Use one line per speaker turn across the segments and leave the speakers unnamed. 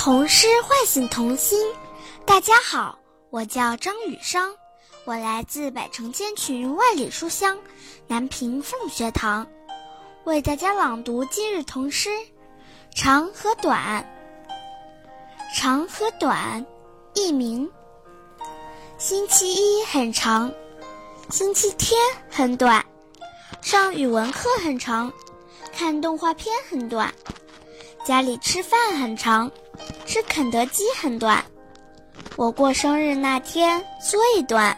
童诗唤醒童心。大家好，我叫张雨生，我来自百城千群万里书香南平凤学堂，为大家朗读今日童诗《长和短》。长和短，佚名。星期一很长，星期天很短，上语文课很长，看动画片很短，家里吃饭很长。吃肯德基很短，我过生日那天最短。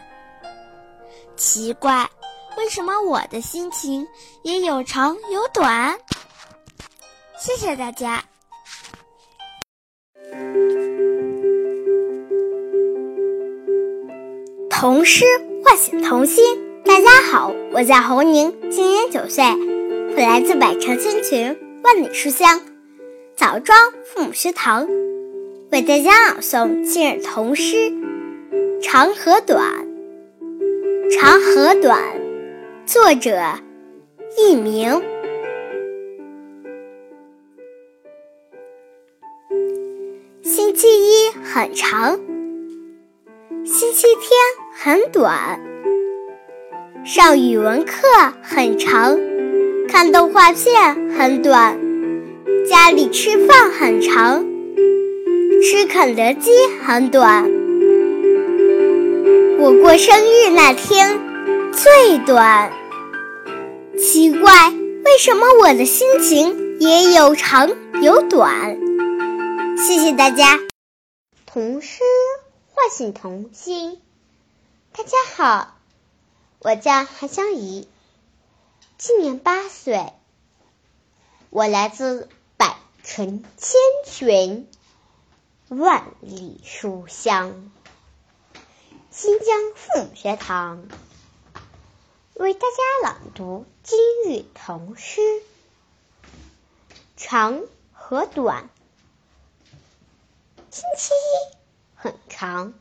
奇怪，为什么我的心情也有长有短？谢谢大家。
童诗唤醒童心。大家好，我叫侯宁，今年九岁，我来自百城千群，万里书香。枣庄父母学堂为大家朗诵今日童诗《长和短》。长和短，作者佚名。星期一很长，星期天很短，上语文课很长，看动画片很短。家里吃饭很长，吃肯德基很短。我过生日那天最短。奇怪，为什么我的心情也有长有短？谢谢大家。
童诗唤醒童心。大家好，我叫韩香怡，今年八岁，我来自。成千群，万里书香。新疆父母学堂为大家朗读今日童诗《长和短》。星期一很长，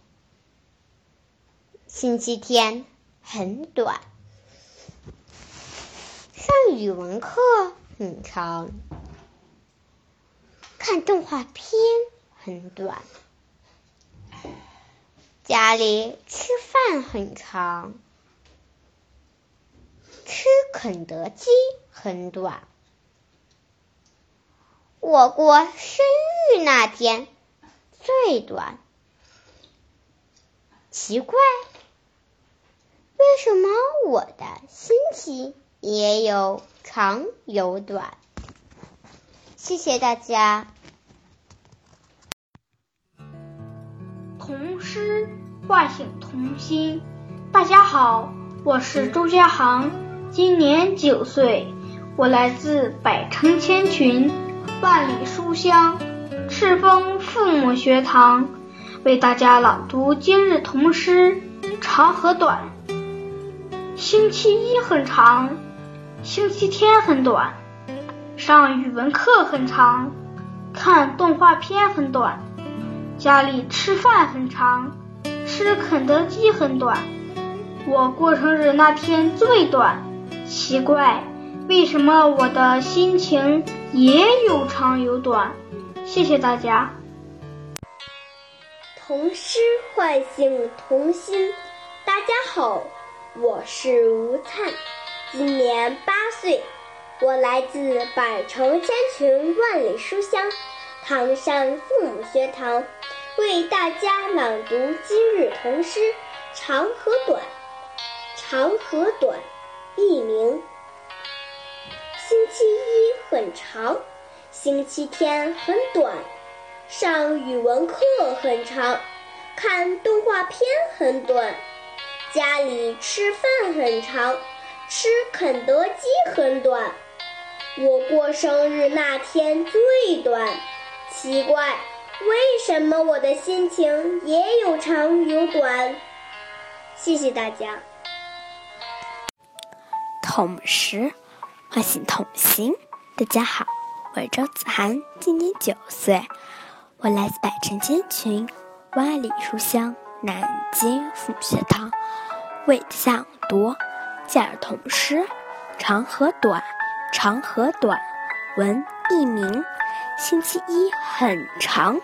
星期天很短，上语文课很长。看动画片很短，家里吃饭很长，吃肯德基很短。我过生日那天最短。奇怪，为什么我的星期也有长有短？谢谢大家。
童诗唤醒童心。大家好，我是周家航，今年九岁，我来自百城千群，万里书香赤峰父母学堂，为大家朗读今日童诗《长和短》。星期一很长，星期天很短。上语文课很长，看动画片很短，家里吃饭很长，吃肯德基很短。我过生日那天最短。奇怪，为什么我的心情也有长有短？谢谢大家。
童诗唤醒童心。大家好，我是吴灿，今年八岁。我来自百城千群万里书香唐山父母学堂，为大家朗读今日童诗《长和短》。长和短，佚名。星期一很长，星期天很短，上语文课很长，看动画片很短，家里吃饭很长，吃肯德基很短。我过生日那天最短，奇怪，为什么我的心情也有长有短？谢谢大家。
童诗唤醒童心。大家好，我是周子涵，今年九岁，我来自百城千群，万里书香南京父母学堂，为家朗读今日童诗《长和短》。长和短，文佚名。星期一很长，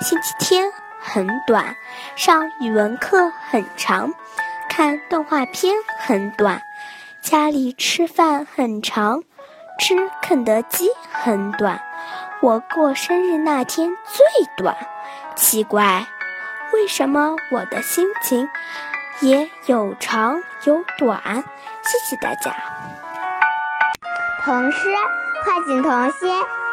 星期天很短，上语文课很长，看动画片很短，家里吃饭很长，吃肯德基很短。我过生日那天最短，奇怪，为什么我的心情也有长有短？谢谢大家。
童诗唤醒童心。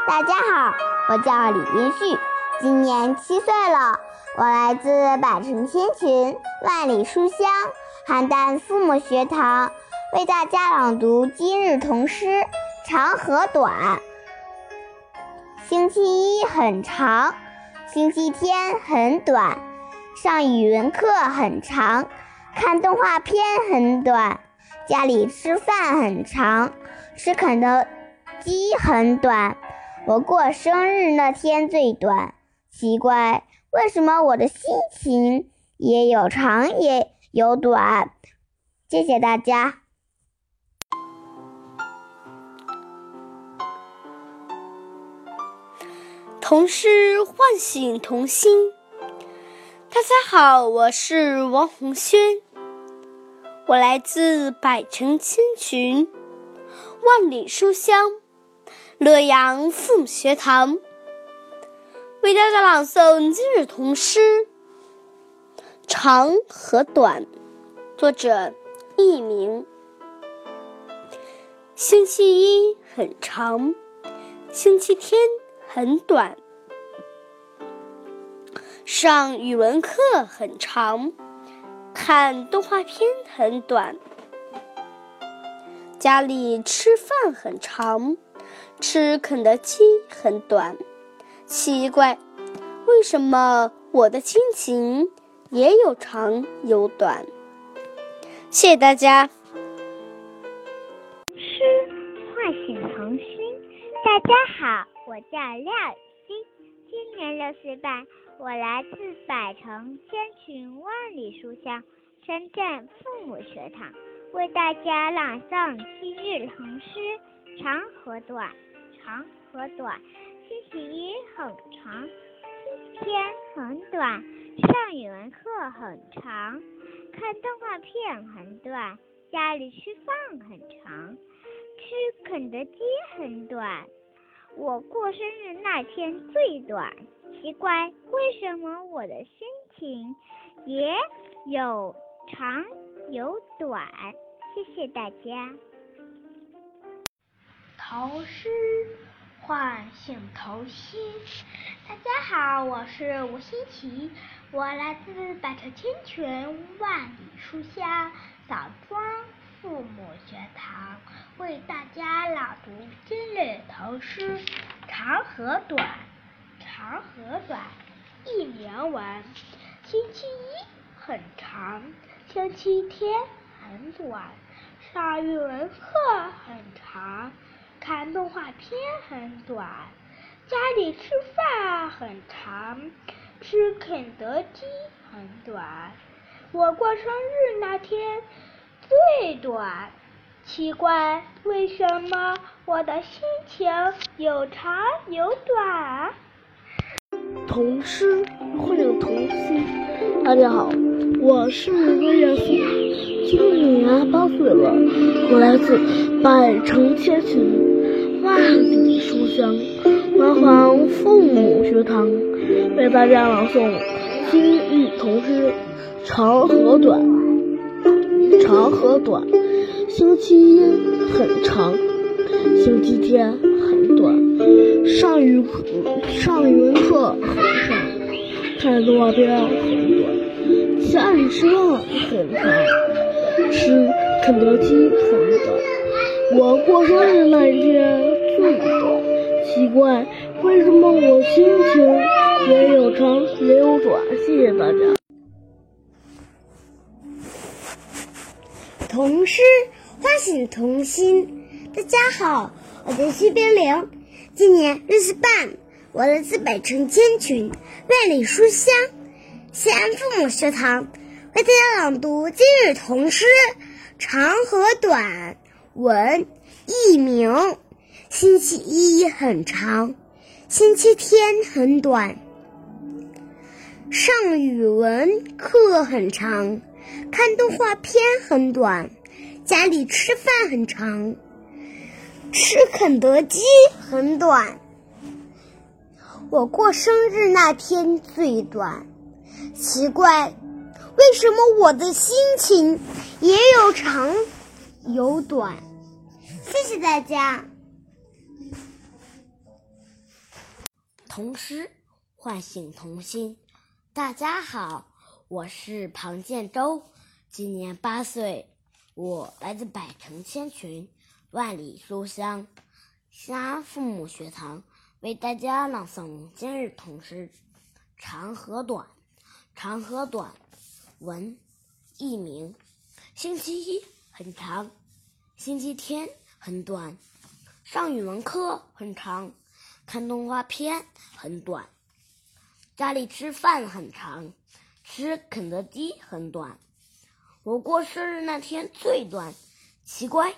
大家好，我叫李冰旭，今年七岁了。我来自百城千群，万里书香邯郸父母学堂，为大家朗读今日童诗《长和短》。星期一很长，星期天很短，上语文课很长，看动画片很短，家里吃饭很长。吃肯德基很短，我过生日那天最短。奇怪，为什么我的心情也有长也有短？谢谢大家。
童诗唤醒童心。大家好，我是王红轩，我来自百城千群。万里书香，洛阳父母学堂为大家朗诵今日童诗《长和短》，作者佚名。星期一很长，星期天很短，上语文课很长，看动画片很短。家里吃饭很长，吃肯德基很短。奇怪，为什么我的亲情也有长有短？谢谢大家。
诗唤醒童心。大家好，我叫廖雨欣，今年六岁半，我来自百城千群万里书香深圳父母学堂。为大家朗诵今日童诗《长和短》。长和短，星期一很长，星期天很短，上语文课很长，看动画片很短，家里吃饭很长，吃肯德基很短。我过生日那天最短，奇怪，为什么我的心情也有长有短？谢谢大家。
童诗唤醒童心。大家好，我是吴欣琪，我来自百城千群万里书香枣庄父母学堂，为大家朗读今日童诗《长和短》。长和短，一年文。星期一很长，星期天很短。上语文课很长，看动画片很短，家里吃饭很长，吃肯德基很短。我过生日那天最短，奇怪，为什么我的心情有长有短？
童诗唤醒童心。大家好，我是魏彦苏。今年八岁了，我来自百城千群，万里书香环环父母学堂，为大家朗诵今日童诗《长和短》。长和短，星期一很长，星期天很短，上语上语文课很长，看动画片很短，家里吃饭很长。吃肯德基很短，我过生日那一天最短。奇怪，为什么我心情也有长也有短？谢谢大家。
童诗唤醒童心。大家好，我叫徐冰凌，今年六岁半，我来自北城千群，万里书香西安父母学堂。为大家朗读今日童诗《长和短》文佚名。星期一很长，星期天很短，
上语文课很长，看动画片很短，家里吃饭很长，吃肯德基很短。我过生日那天最短，奇怪，为什么我的心情也有长有短？谢谢大家。
童诗唤醒童心。大家好，我是庞建洲，今年八岁，我来自百城千群，万里书香西安父母学堂，为大家朗诵今日童诗《长和短》。长和短，文，佚名。星期一很长，星期天很短，上语文课很长，看动画片很短。家里吃饭很长，吃肯德基很短。我过生日那天最短，奇怪，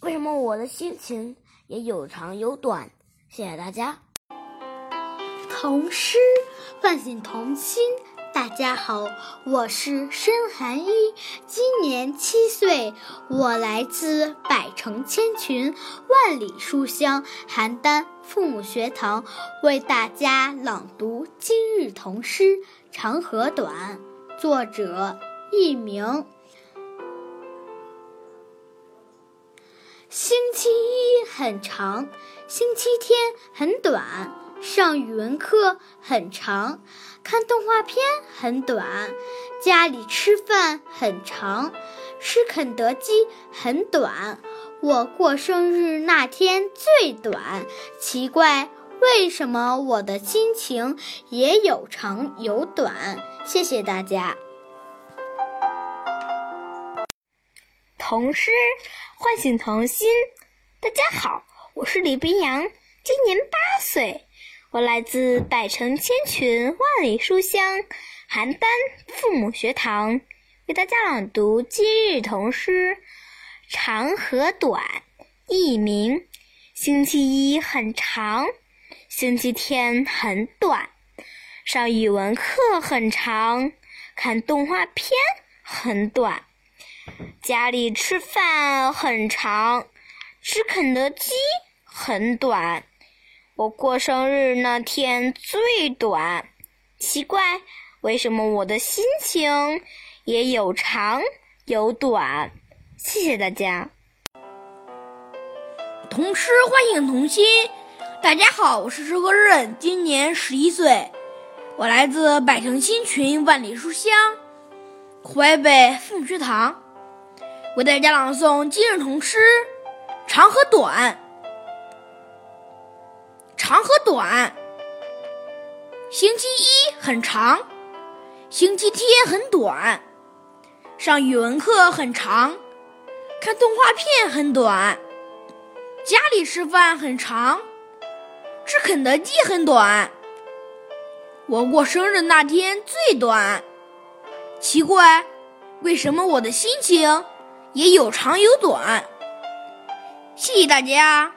为什么我的心情也有长有短？谢谢大家。
童诗唤醒童心。大家好，我是申寒一，今年七岁，我来自百城千群、万里书香邯郸父母学堂，为大家朗读今日童诗《长和短》，作者佚名。星期一很长，星期天很短。上语文课很长，看动画片很短，家里吃饭很长，吃肯德基很短。我过生日那天最短，奇怪，为什么我的心情也有长有短？谢谢大家。
童诗唤醒童心，大家好，我是李冰阳，今年八岁。我来自百城千群万里书香邯郸父母学堂，为大家朗读今日童诗《长和短》。佚名：星期一很长，星期天很短，上语文课很长，看动画片很短，家里吃饭很长，吃肯德基很短。我过生日那天最短，奇怪，为什么我的心情也有长有短？谢谢大家。
童诗欢迎童心，大家好，我是石和润，今年十一岁，我来自百城新群万里书香淮北凤学堂，为大家朗诵今日童诗《长和短》。长和短，星期一很长，星期天很短，上语文课很长，看动画片很短，家里吃饭很长，吃肯德基很短。我过生日那天最短，奇怪，为什么我的心情也有长有短？谢谢大家。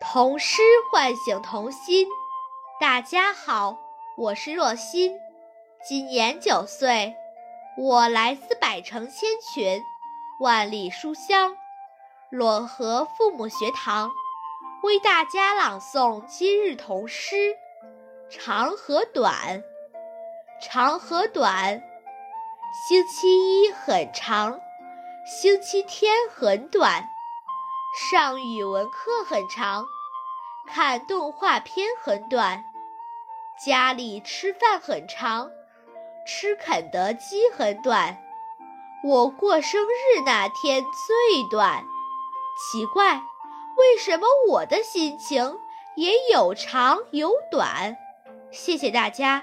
童诗唤醒童心，大家好，我是若欣，今年九岁，我来自百城千群，万里书香漯河父母学堂，为大家朗诵今日童诗《长和短》。长和短，星期一很长，星期天很短，上语文课很长。看动画片很短，家里吃饭很长，吃肯德基很短。我过生日那天最短，奇怪，为什么我的心情也有长有短？谢谢大家。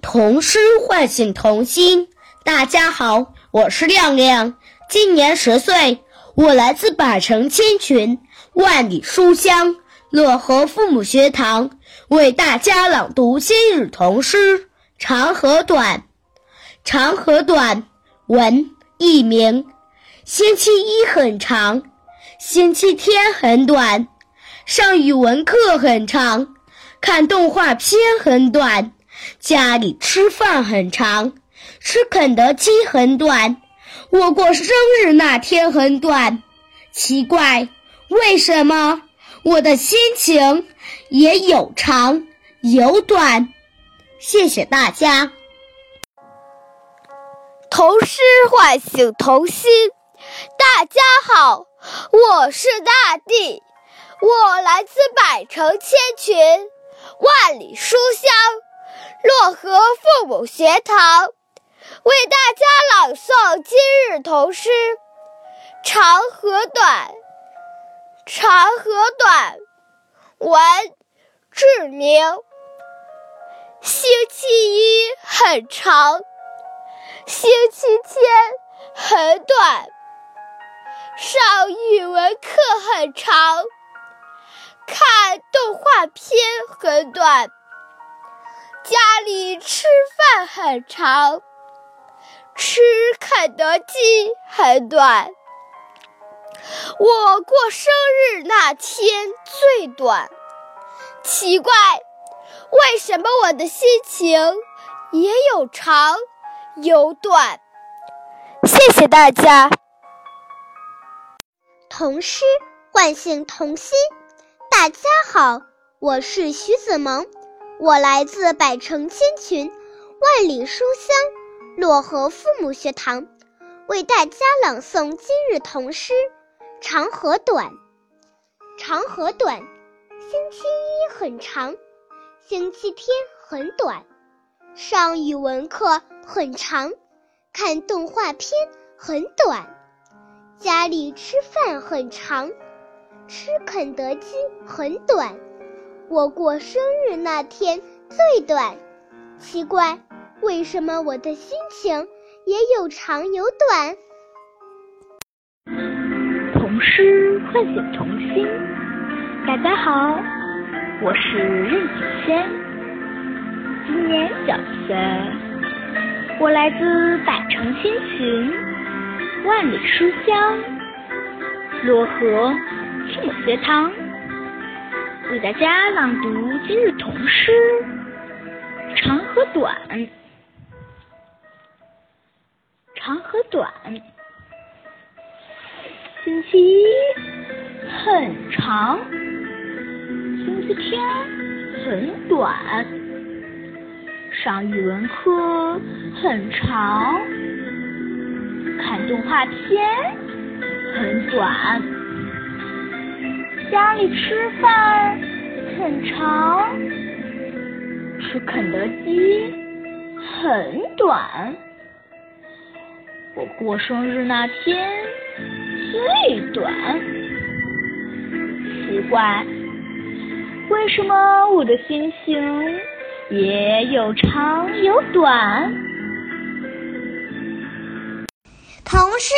童诗唤醒童心，大家好，我是亮亮，今年十岁，我来自百城千群。万里书香漯河父母学堂为大家朗读今日童诗《长和短》。长和短，文佚名。星期一很长，星期天很短，
上语文课很长，看动画片很短；家里吃饭很长，吃肯德基很短。我过生日那天很短，奇怪，为什么我的心情也有长有短？谢谢大家。
童诗唤醒童心。大家好，我是大地。我来自百城千群，万里书香，漯河父母学堂，为大家朗诵今日童诗《长河短》。长河短，文志明。星期一很长，星期天很短，上语文课很长。看动画片很短，家里吃饭很长，吃肯德基很短。我过生日那天最短，奇怪，为什么我的心情也有长有短？谢谢大家。
童诗唤醒童心。大家好，我是徐子萌，我来自百城千群，万里书香漯河父母学堂，为大家朗诵今日童诗《长河短》。长河短，星期一很长，星期天很短，上语文课很长，看动画片很短，家里吃饭很长。吃肯德基很短，我过生日那天最短。奇怪，为什么我的心情也有长有短？
童诗唤醒童心。大家好，我是任子轩，今年九岁，我来自百城千群，万里书香，漯河。父母学堂为大家朗读今日童诗《长和短》。长和短，星期一很长，星期天很短，上语文课很长，动画片很短。家里吃饭很长，吃肯德基很短。我过生日那天最短，奇怪，为什么我的心情也有长有短？
童诗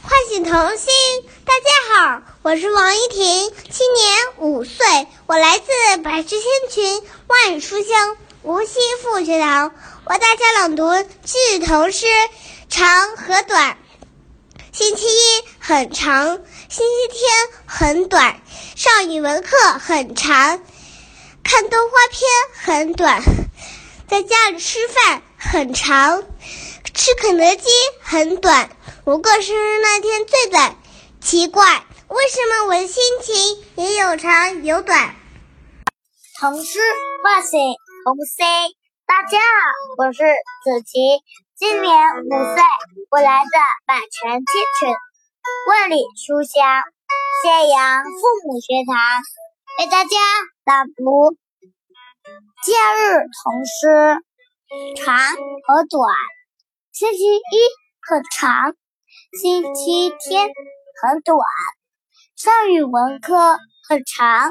唤醒童心，大家好。我是王依婷，今年五岁，我来自百世千群万语书香无锡附学堂，为大家朗读今日童诗《长和短》。星期一很长，星期天很短，上语文课很长，看动画片很短，在家里吃饭很长，吃肯德基很短。不过生日那天最短，奇怪。为什么我的心情也有长有短？
童诗唤醒童心。大家好，我是子琪，今年五岁，我来自百泉千群，万里书香咸阳父母学堂，为大家朗读今日童诗长和短。星期一很长，星期天很短。上语文课很长，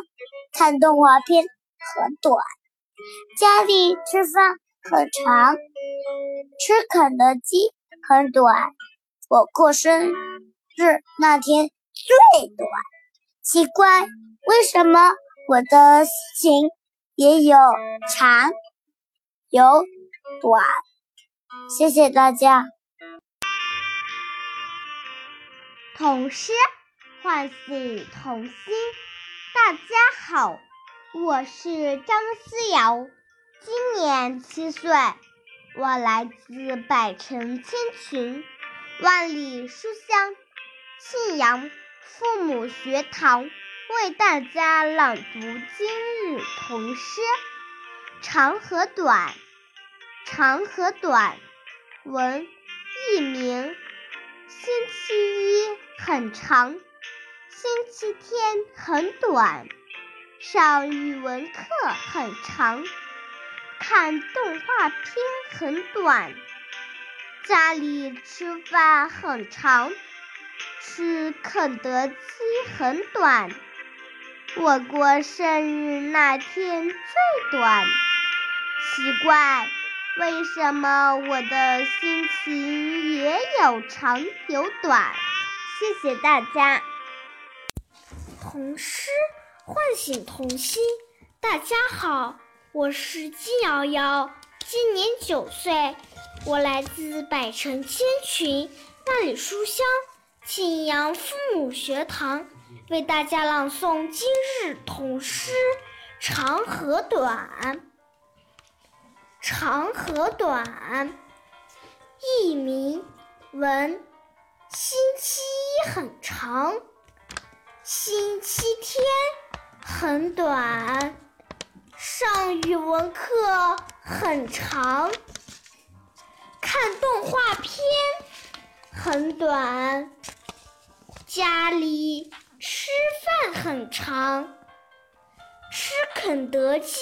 看动画片很短，家里吃饭很长，吃肯德基很短。我过生日那天最短，奇怪，为什么我的心情也有长有短？谢谢大家。
童诗。唤醒童心，大家好，我是张思瑶，今年七岁，我来自百城千群，万里书香信阳父母学堂，为大家朗读今日童诗《长和短》。长和短，文佚名。星期一很长，星期天很短。上语文课很长，看动画片很短。家里吃饭很长，吃肯德基很短。我过生日那天最短，奇怪。为什么我的心情也有长有短？谢谢大家。
童诗唤醒童心。大家好，我是金瑶瑶，今年九岁，我来自百城千群、万里书香庆阳父母学堂，为大家朗诵今日童诗《长和短》。长和短，佚名。文，星期一很长，星期天很短。上语文课很长，看动画片很短。家里吃饭很长，吃肯德基。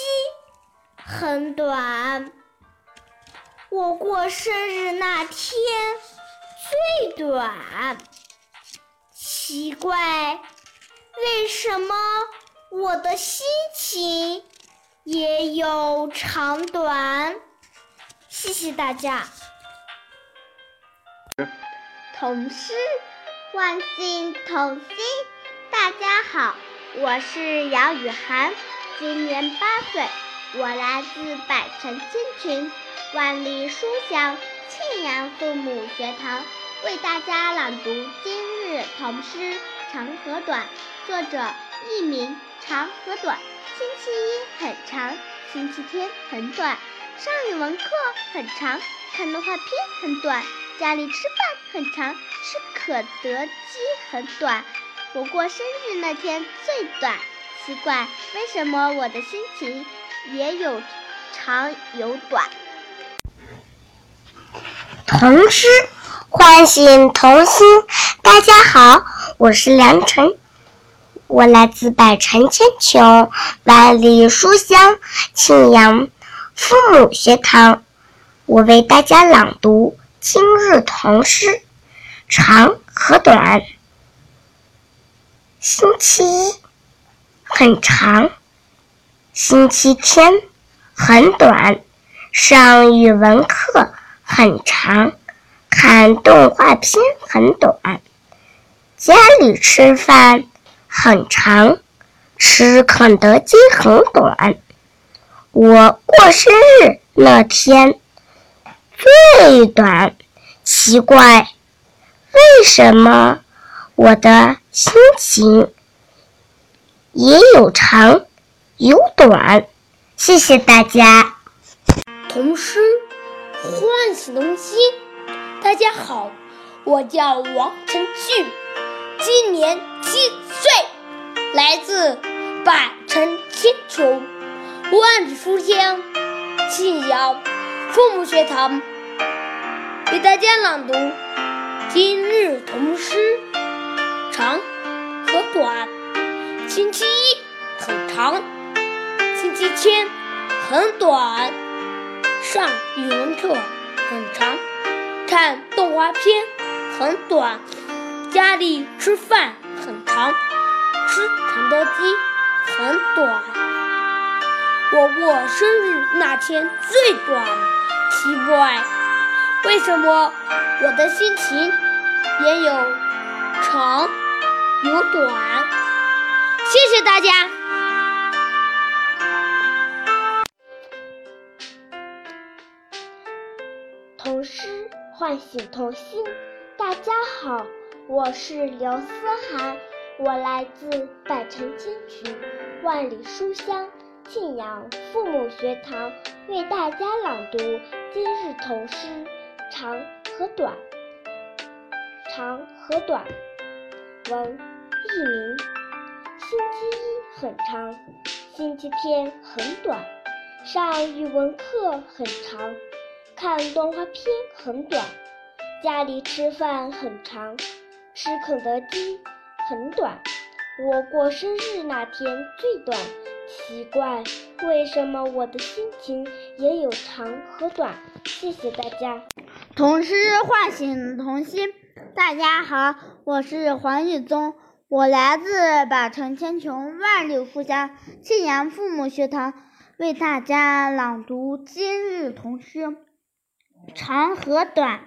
很短，我过生日那天最短。奇怪，为什么我的心情也有长短？谢谢大家。
童诗唤醒童心，大家好，我是姚雨涵，今年八岁。我来自百城千群，万里书香庆阳父母学堂，为大家朗读今日童诗《长和短》。作者佚名。长和短，星期一很长，星期天很短。上语文课很长，看动画片很短。家里吃饭很长，吃可德基很短。我过生日那天最短，奇怪，为什么我的心情？也有长有短。
童诗唤醒童心。大家好，我是梁晨，我来自百城千穷，万里书香庆阳父母学堂。我为大家朗读今日童诗：长和短。星期一很长。星期天很短，上语文课很长，看动画片很短。家里吃饭很长，吃肯德基很短。我过生日那天最短，奇怪，为什么我的心情也有长？有短，谢谢大家。
童诗唤醒童心。大家好，我叫王晨旭，今年七岁，来自百城千穷，万里书香庆阳父母学堂，给大家朗读今日童诗长和短。星期一很长。星期天很短，上语文课很长，看动画片很短，家里吃饭很长，吃肯德基很短。我过生日那天最短，奇怪，为什么我的心情也有长有短？谢谢大家。
唤醒童心。大家好，我是刘思涵，
我来自百城千群，万里书香庆阳父母学堂，为大家朗读今日童诗《长和短》。长和短，文佚名。星期一很长，星期天很短。上语文课很长，看动画片很短。家里吃饭很长，吃肯德基很短。我过生日那天最短，奇怪，为什么我的心情也有长和短？谢谢大家。
童诗唤醒童心。大家好，我是黄玉宗，我来自百城千穷万里书香庆阳父母学堂，为大家朗读今日童诗《长和短》。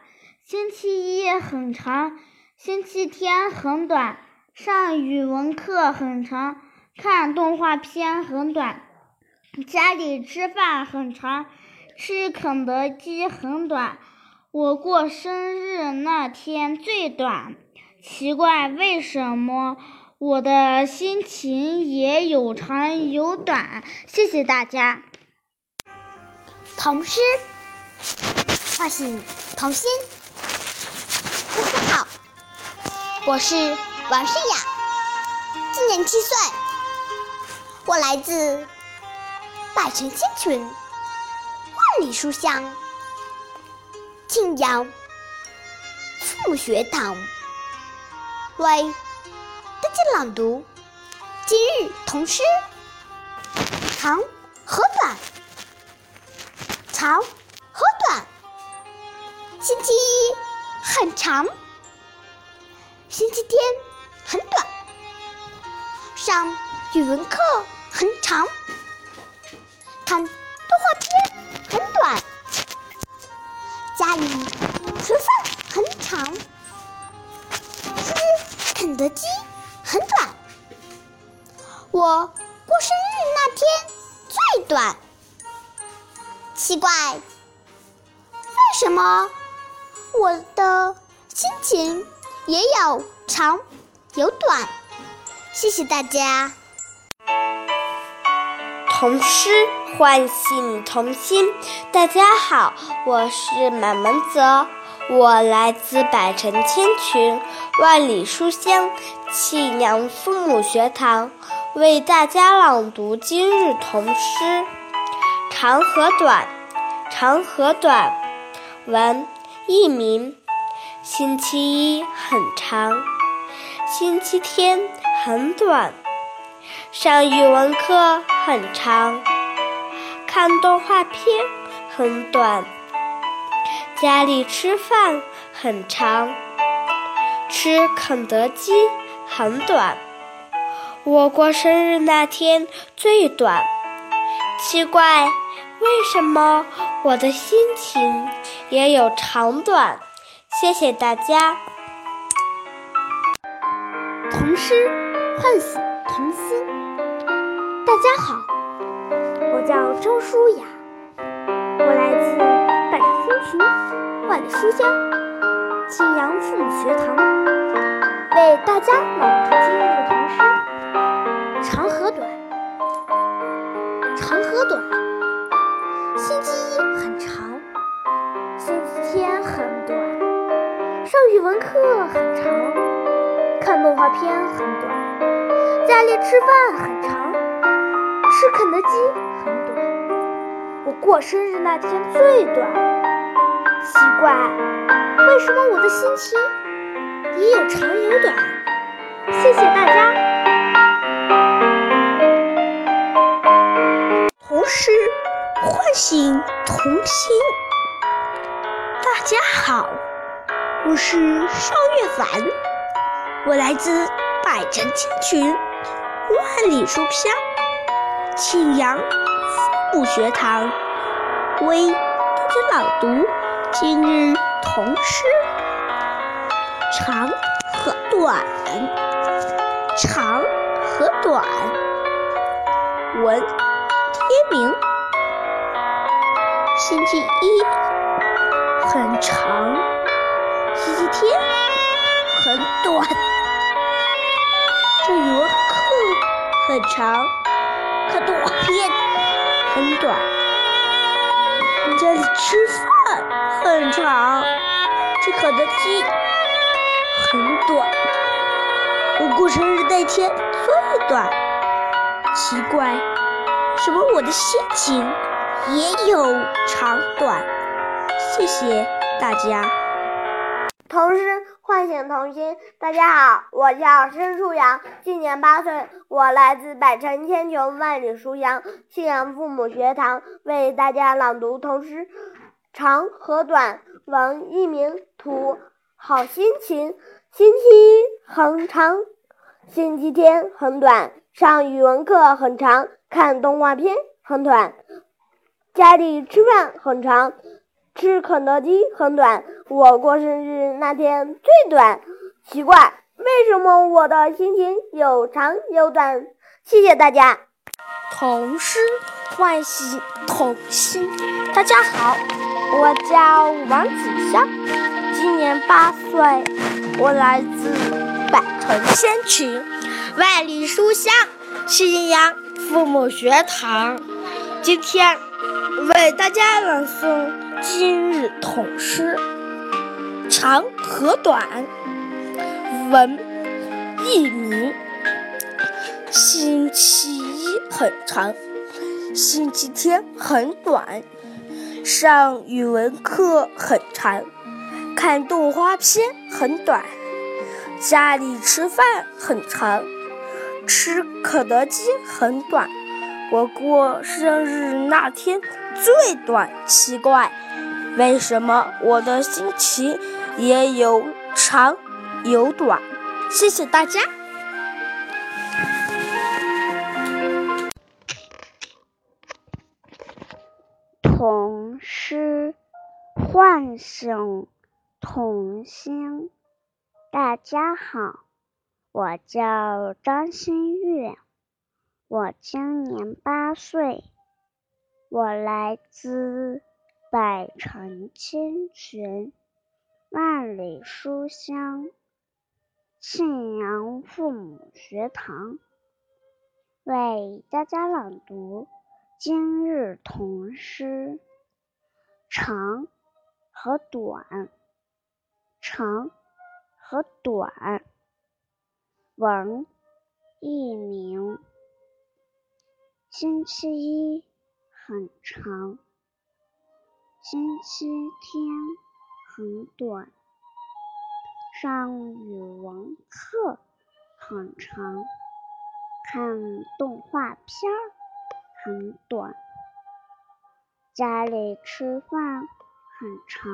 星期一很长，星期天很短。上语文课很长，看动画片很短。家里吃饭很长，吃肯德基很短。我过生日那天最短，奇怪为什么我的心情也有长有短？谢谢大家。
唐诗唤醒童心。大家好，我是王诗雅，今年七岁，我来自百城千群，万里书香。庆阳父母学堂为大家朗读今日童诗《长和短》。长，星期一很长，星期天很短。上语文课很长，看动画片很短。家里吃饭很长，吃肯德基很短。我过生日那天最短，奇怪，为什么我的心情也有长有短？谢谢大家。
童诗唤醒童心。大家好，我是满门泽，我来自百城千群，万里书香庆阳父母学堂，为大家朗读今日童诗《长和短》。长和短，文佚名。星期一很长，星期天很短。上语文课很长，看动画片很短。家里吃饭很长，吃肯德基很短。我过生日那天最短，奇怪，为什么我的心情也有长短？谢谢大家。
童诗唤醒童心。大家好，我叫周舒雅，我来自百城千群，万里书香庆阳父母学堂，为大家朗读今日的童诗《长和短》。星期一很长，星期天很短。上语文课很长，看动画片很短。家里吃饭很长。吃肯德基很短，我过生日那天最短。奇怪，为什么我的心情也有长有短？谢谢大家。
唤醒童心。大家好，我是邵月凡，我来自百城千群，万里书香。庆阳父母学堂为大家朗读今日童诗《长和短》。长和短，文天明。星期一很长，星期天很短。上语文课很长，看动画片很短，家里吃饭很长，吃肯德基很短。我过生日那天最短，奇怪，什么我的心情也有长短。谢谢大家。
童诗唤醒童心。大家好，我叫申树阳，今年八岁，我来自百城千穷万里书香信阳父母学堂，为大家朗读童诗《长和短》。王一鸣，图，好心情。星期一很长，星期天很短。上语文课很长，看动画片很短。家里吃饭很长，吃肯德基很短。我过生日那天最短，奇怪，为什么我的心情有长有短？谢谢大家。
童诗唤醒童心。大家好，我叫王子潇，今年八岁，我来自百城千群，万里书香信阳父母学堂，今天为大家朗诵今日童诗。长和短，文佚名。星期一很长，星期天很短。上语文课很长，看动画片很短。家里吃饭很长，吃肯德基很短。我过生日那天最短，奇怪，为什么我的心情？也有长有短，谢谢大家。
童诗唤醒童心。大家好，我叫张馨月，我今年八岁，我来自百城千群。万里书香，庆阳父母学堂为大家朗读今日童诗。长和短，长和短，文一名。星期一很长，星期天。很短，上语文课很长，看动画片很短，家里吃饭很长，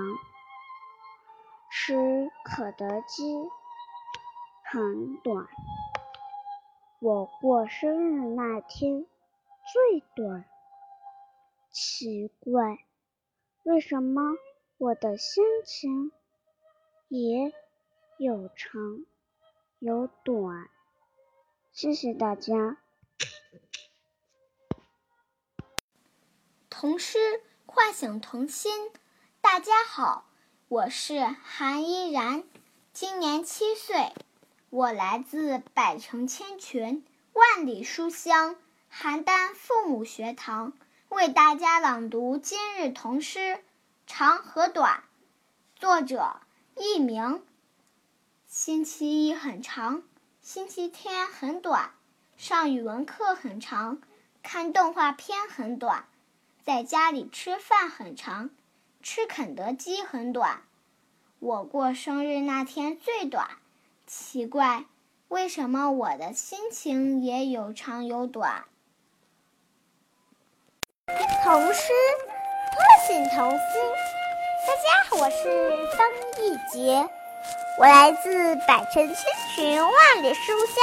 吃肯德基很短。我过生日那天最短，奇怪，为什么？我的心情也有长有短，谢谢大家。
童诗唤醒童心。大家好，我是韩依然，今年七岁，我来自百城千群、万里书香邯郸父母学堂，为大家朗读今日童诗。长和短，作者佚名。星期一很长，星期天很短。上语文课很长，看动画片很短。在家里吃饭很长，吃肯德基很短。我过生日那天最短，奇怪，为什么我的心情也有长有短？
童诗。唤醒童心，大家好，我是方一杰，我来自百城千群万里书香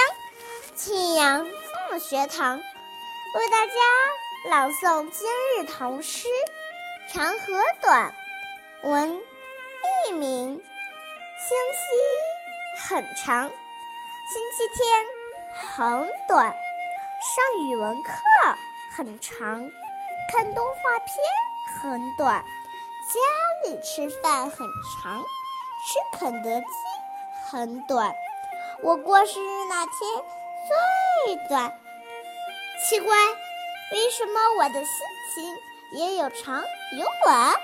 庆阳父母学堂，为大家朗诵今日童诗《长和短》。文佚名。星期很长，星期天很短，上语文课很长，看动画片。很短，家里吃饭很长，吃肯德基很短。我过生日那天
最短。奇怪，为什么我的心情也有长有短？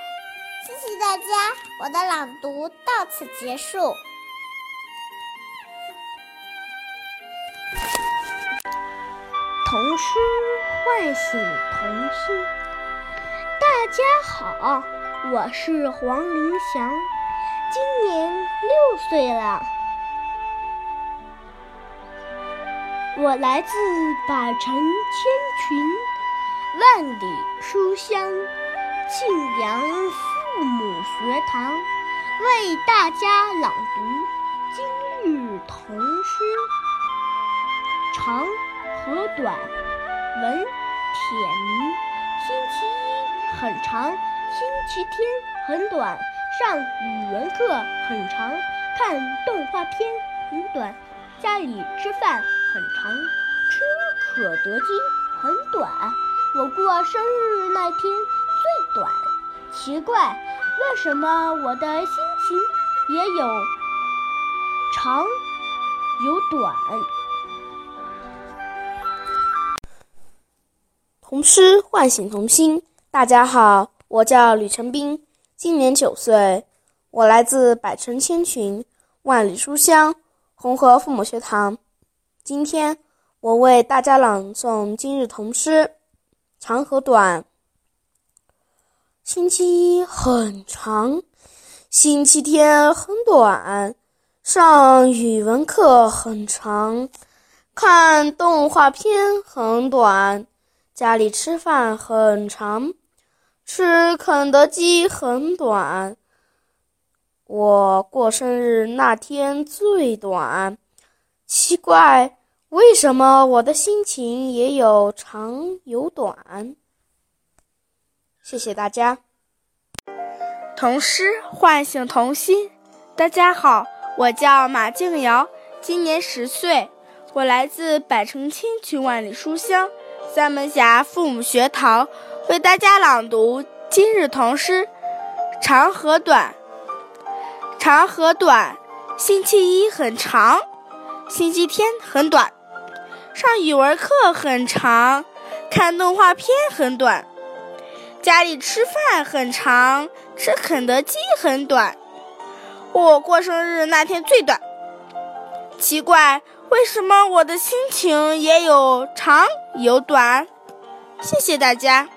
谢谢大家，我的朗读到此结束。
童诗唤醒童心。大家好，我是黄林祥，今年六岁了。我来自百城千群，万里书香，庆阳父母学堂，为大家朗读今日童诗。长和短，文铁明。星期一很长，星期天很短。上语文课很长，看动画片很短。家里吃饭很长，吃肯德基很短。我过生日那天最短，奇怪，为什么我的心情也有长有短？
童诗唤醒童心。大家好，我叫吕成斌，今年九岁，我来自百城千群，万里书香。红河父母学堂，今天我为大家朗诵今日童诗，长和短。星期一很长，星期天很短。上语文课很长，看动画片很短。家里吃饭很长，吃肯德基很短。我过生日那天最短，奇怪，为什么我的心情也有长有短？谢谢大家。
童诗唤醒童心。大家好，我叫马静瑶，今年十岁，我来自百城千群万里书香三门峡父母学堂，为大家朗读今日童诗，长和短。长和短，星期一很长，星期天很短。上语文课很长，看动画片很短。家里吃饭很长，吃肯德基很短。我过生日那天最短，奇怪，为什么我的心情也有长有短？谢谢大家。